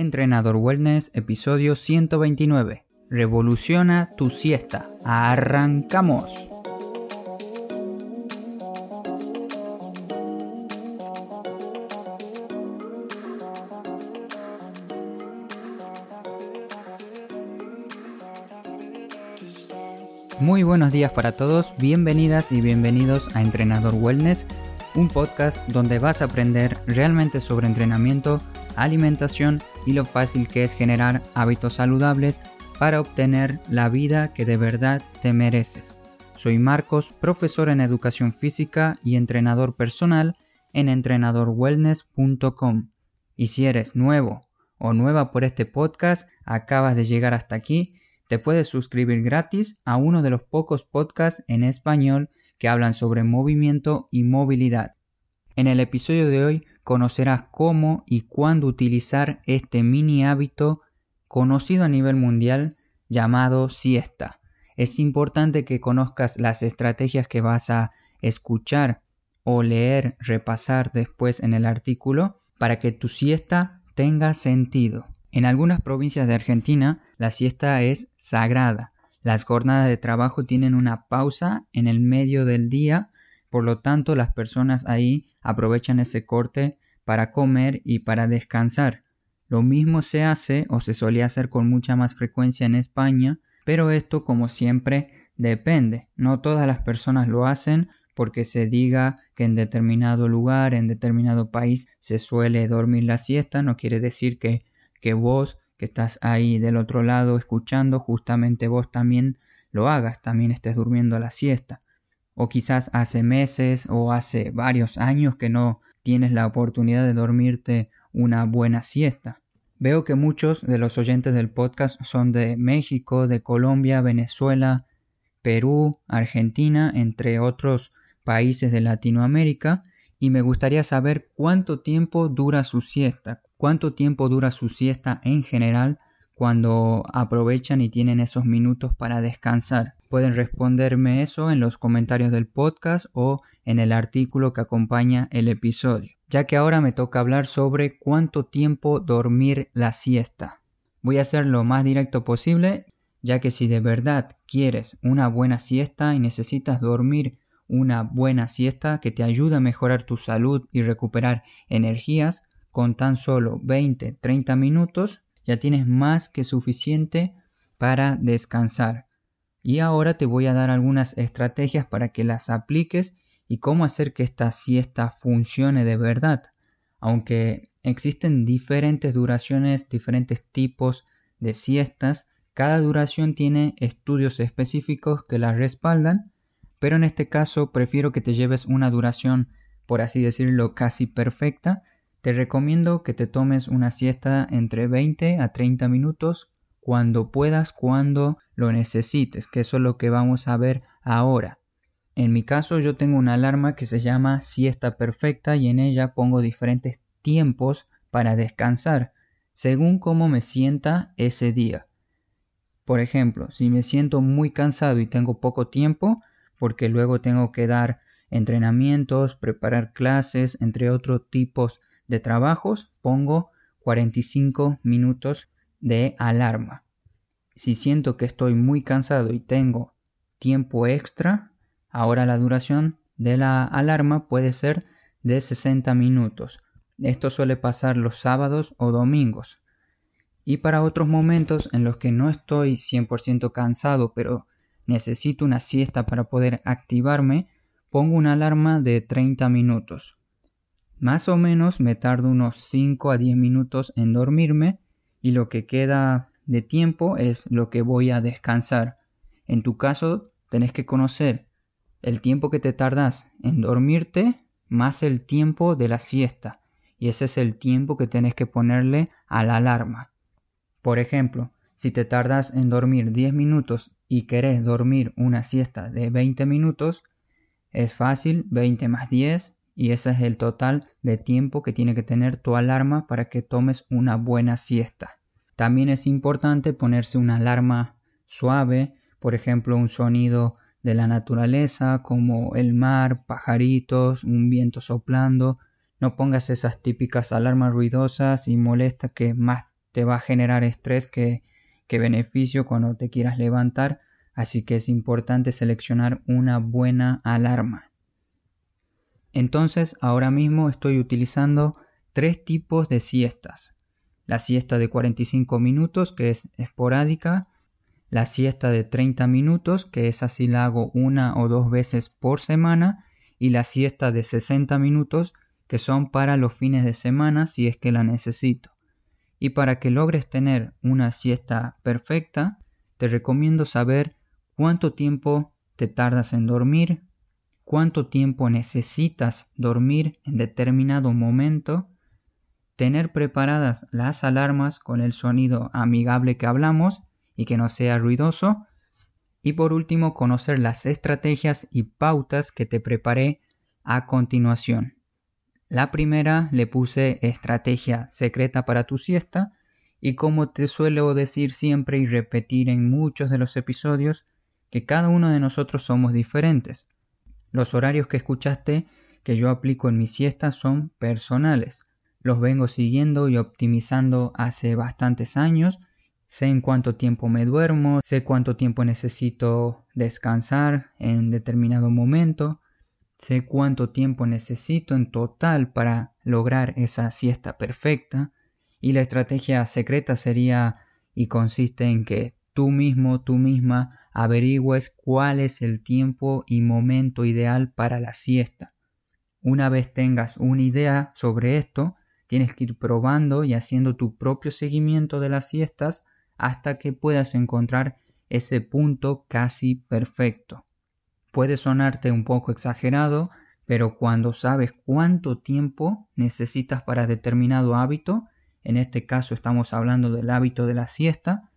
Entrenador Wellness, episodio 129. Revoluciona tu siesta. ¡Arrancamos! Muy buenos días para todos, bienvenidas y bienvenidos a Entrenador Wellness, un podcast donde vas a aprender realmente sobre entrenamiento, alimentación y lo fácil que es generar hábitos saludables para obtener la vida que de verdad te mereces. Soy Marcos, profesor en educación física y entrenador personal en entrenadorwellness.com. Y si eres nuevo o nueva por este podcast, acabas de llegar hasta aquí, te puedes suscribir gratis a uno de los pocos podcasts en español que hablan sobre movimiento y movilidad. En el episodio de hoy conocerás cómo y cuándo utilizar este mini hábito conocido a nivel mundial llamado siesta. Es importante que conozcas las estrategias que vas a escuchar o leer, repasar después en el artículo para que tu siesta tenga sentido. En algunas provincias de Argentina la siesta es sagrada. Las jornadas de trabajo tienen una pausa en el medio del día, por lo tanto las personas ahí aprovechan ese corte para comer y para descansar. Lo mismo se hace o se solía hacer con mucha más frecuencia en España, pero esto como siempre depende. No todas las personas lo hacen porque se diga que en determinado lugar, en determinado país se suele dormir la siesta, no quiere decir que que vos que estás ahí del otro lado escuchando, justamente vos también lo hagas, también estés durmiendo la siesta. O quizás hace meses o hace varios años que no tienes la oportunidad de dormirte una buena siesta. Veo que muchos de los oyentes del podcast son de México, de Colombia, Venezuela, Perú, Argentina, entre otros países de Latinoamérica, y me gustaría saber cuánto tiempo dura su siesta, cuánto tiempo dura su siesta en general cuando aprovechan y tienen esos minutos para descansar. Pueden responderme eso en los comentarios del podcast o en el artículo que acompaña el episodio, ya que ahora me toca hablar sobre cuánto tiempo dormir la siesta. Voy a ser lo más directo posible, ya que si de verdad quieres una buena siesta y necesitas dormir una buena siesta que te ayude a mejorar tu salud y recuperar energías, con tan solo 20-30 minutos ya tienes más que suficiente para descansar. Y ahora te voy a dar algunas estrategias para que las apliques y cómo hacer que esta siesta funcione de verdad. Aunque existen diferentes duraciones, diferentes tipos de siestas, cada duración tiene estudios específicos que la respaldan, pero en este caso prefiero que te lleves una duración, por así decirlo, casi perfecta, te recomiendo que te tomes una siesta entre 20 a 30 minutos cuando puedas, cuando lo necesites, que eso es lo que vamos a ver ahora. En mi caso yo tengo una alarma que se llama siesta perfecta y en ella pongo diferentes tiempos para descansar, según cómo me sienta ese día. Por ejemplo, si me siento muy cansado y tengo poco tiempo, porque luego tengo que dar entrenamientos, preparar clases, entre otros tipos de trabajos pongo 45 minutos de alarma. Si siento que estoy muy cansado y tengo tiempo extra, ahora la duración de la alarma puede ser de 60 minutos. Esto suele pasar los sábados o domingos. Y para otros momentos en los que no estoy 100% cansado, pero necesito una siesta para poder activarme, pongo una alarma de 30 minutos. Más o menos me tardo unos 5 a 10 minutos en dormirme y lo que queda de tiempo es lo que voy a descansar. En tu caso, tenés que conocer el tiempo que te tardas en dormirte más el tiempo de la siesta. Y ese es el tiempo que tenés que ponerle a la alarma. Por ejemplo, si te tardas en dormir 10 minutos y querés dormir una siesta de 20 minutos, es fácil, 20 más 10 y ese es el total de tiempo que tiene que tener tu alarma para que tomes una buena siesta. También es importante ponerse una alarma suave, por ejemplo un sonido de la naturaleza como el mar, pajaritos, un viento soplando. No pongas esas típicas alarmas ruidosas y molestas que más te va a generar estrés que, que beneficio cuando te quieras levantar, así que es importante seleccionar una buena alarma. Entonces, ahora mismo estoy utilizando tres tipos de siestas. La siesta de 45 minutos, que es esporádica, la siesta de 30 minutos, que es así la hago una o dos veces por semana, y la siesta de 60 minutos, que son para los fines de semana si es que la necesito. Y para que logres tener una siesta perfecta, te recomiendo saber cuánto tiempo te tardas en dormir, cuánto tiempo necesitas dormir en determinado momento, tener preparadas las alarmas con el sonido amigable que hablamos y que no sea ruidoso, y por último conocer las estrategias y pautas que te preparé a continuación. La primera le puse estrategia secreta para tu siesta y como te suelo decir siempre y repetir en muchos de los episodios, que cada uno de nosotros somos diferentes. Los horarios que escuchaste que yo aplico en mi siesta son personales. Los vengo siguiendo y optimizando hace bastantes años. Sé en cuánto tiempo me duermo, sé cuánto tiempo necesito descansar en determinado momento, sé cuánto tiempo necesito en total para lograr esa siesta perfecta y la estrategia secreta sería y consiste en que tú mismo, tú misma averigües cuál es el tiempo y momento ideal para la siesta. Una vez tengas una idea sobre esto, tienes que ir probando y haciendo tu propio seguimiento de las siestas hasta que puedas encontrar ese punto casi perfecto. Puede sonarte un poco exagerado, pero cuando sabes cuánto tiempo necesitas para determinado hábito, en este caso estamos hablando del hábito de la siesta,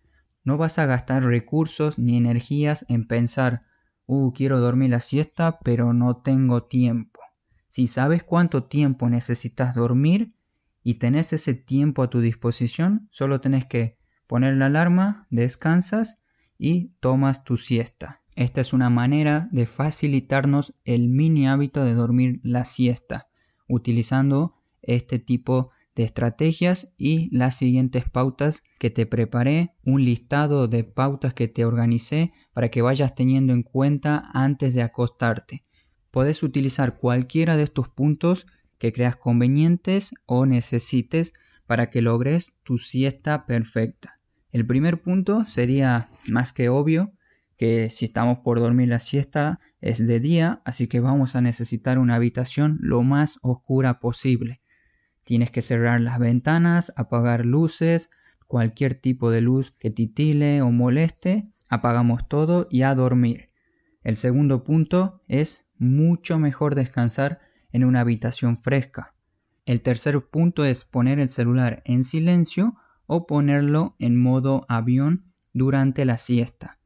no vas a gastar recursos ni energías en pensar, uh, quiero dormir la siesta, pero no tengo tiempo. Si sabes cuánto tiempo necesitas dormir y tenés ese tiempo a tu disposición, solo tenés que poner la alarma, descansas y tomas tu siesta. Esta es una manera de facilitarnos el mini hábito de dormir la siesta, utilizando este tipo de estrategias y las siguientes pautas que te preparé, un listado de pautas que te organicé para que vayas teniendo en cuenta antes de acostarte. Puedes utilizar cualquiera de estos puntos que creas convenientes o necesites para que logres tu siesta perfecta. El primer punto sería más que obvio que si estamos por dormir la siesta es de día, así que vamos a necesitar una habitación lo más oscura posible. Tienes que cerrar las ventanas, apagar luces, cualquier tipo de luz que titile o moleste, apagamos todo y a dormir. El segundo punto es mucho mejor descansar en una habitación fresca. El tercer punto es poner el celular en silencio o ponerlo en modo avión durante la siesta.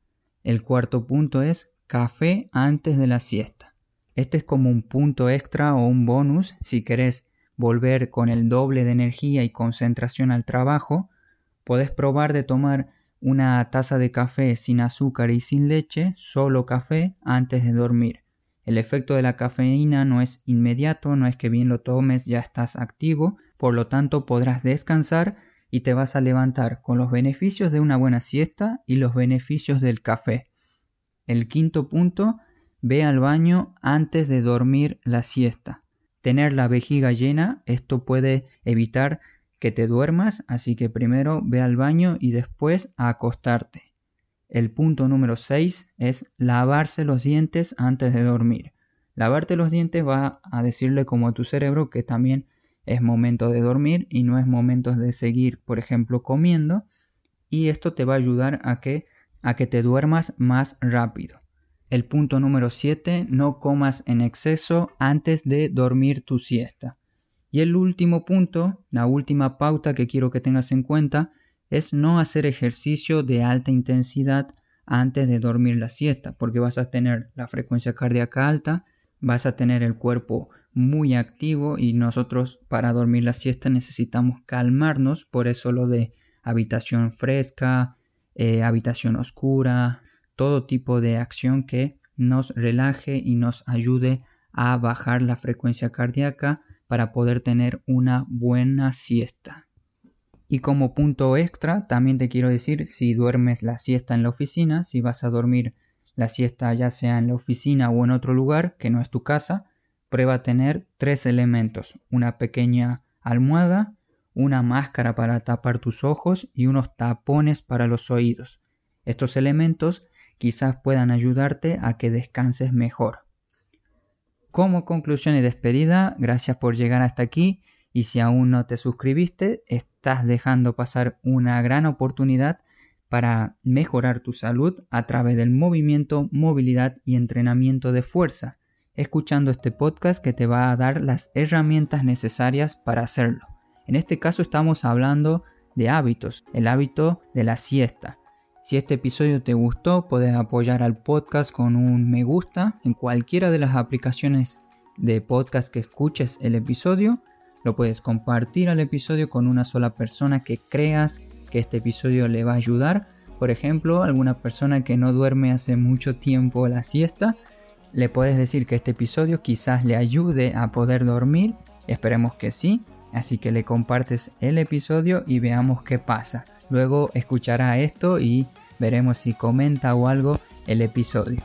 El cuarto punto es café antes de la siesta. Este es como un punto extra o un bonus si querés volver con el doble de energía y concentración al trabajo, podés probar de tomar una taza de café sin azúcar y sin leche, solo café, antes de dormir. El efecto de la cafeína no es inmediato, no es que bien lo tomes ya estás activo, por lo tanto podrás descansar y te vas a levantar con los beneficios de una buena siesta y los beneficios del café. El quinto punto, ve al baño antes de dormir la siesta. Tener la vejiga llena, esto puede evitar que te duermas, así que primero ve al baño y después a acostarte. El punto número 6 es lavarse los dientes antes de dormir. Lavarte los dientes va a decirle como a tu cerebro que también es momento de dormir y no es momento de seguir, por ejemplo, comiendo. Y esto te va a ayudar a que, a que te duermas más rápido. El punto número 7, no comas en exceso antes de dormir tu siesta. Y el último punto, la última pauta que quiero que tengas en cuenta, es no hacer ejercicio de alta intensidad antes de dormir la siesta, porque vas a tener la frecuencia cardíaca alta, vas a tener el cuerpo muy activo y nosotros para dormir la siesta necesitamos calmarnos, por eso lo de habitación fresca, eh, habitación oscura, todo tipo de acción que nos relaje y nos ayude a bajar la frecuencia cardíaca para poder tener una buena siesta. Y como punto extra, también te quiero decir si duermes la siesta en la oficina, si vas a dormir la siesta ya sea en la oficina o en otro lugar que no es tu casa, prueba a tener tres elementos, una pequeña almohada, una máscara para tapar tus ojos y unos tapones para los oídos. Estos elementos quizás puedan ayudarte a que descanses mejor. Como conclusión y despedida, gracias por llegar hasta aquí y si aún no te suscribiste, estás dejando pasar una gran oportunidad para mejorar tu salud a través del movimiento, movilidad y entrenamiento de fuerza, escuchando este podcast que te va a dar las herramientas necesarias para hacerlo. En este caso estamos hablando de hábitos, el hábito de la siesta. Si este episodio te gustó, puedes apoyar al podcast con un me gusta en cualquiera de las aplicaciones de podcast que escuches el episodio lo puedes compartir al episodio con una sola persona que creas que este episodio le va a ayudar. Por ejemplo, alguna persona que no duerme hace mucho tiempo la siesta, le puedes decir que este episodio quizás le ayude a poder dormir. Esperemos que sí. Así que le compartes el episodio y veamos qué pasa. Luego escuchará esto y veremos si comenta o algo el episodio.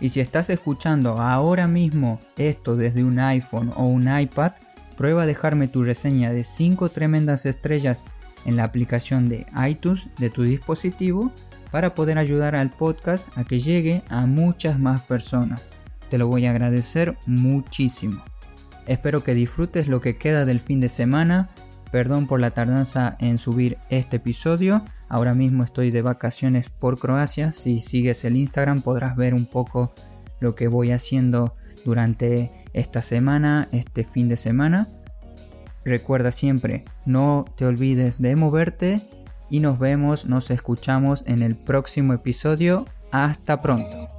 Y si estás escuchando ahora mismo esto desde un iPhone o un iPad, Prueba a dejarme tu reseña de 5 tremendas estrellas en la aplicación de iTunes de tu dispositivo para poder ayudar al podcast a que llegue a muchas más personas. Te lo voy a agradecer muchísimo. Espero que disfrutes lo que queda del fin de semana. Perdón por la tardanza en subir este episodio. Ahora mismo estoy de vacaciones por Croacia. Si sigues el Instagram podrás ver un poco lo que voy haciendo durante esta semana, este fin de semana. Recuerda siempre, no te olvides de moverte y nos vemos, nos escuchamos en el próximo episodio. Hasta pronto.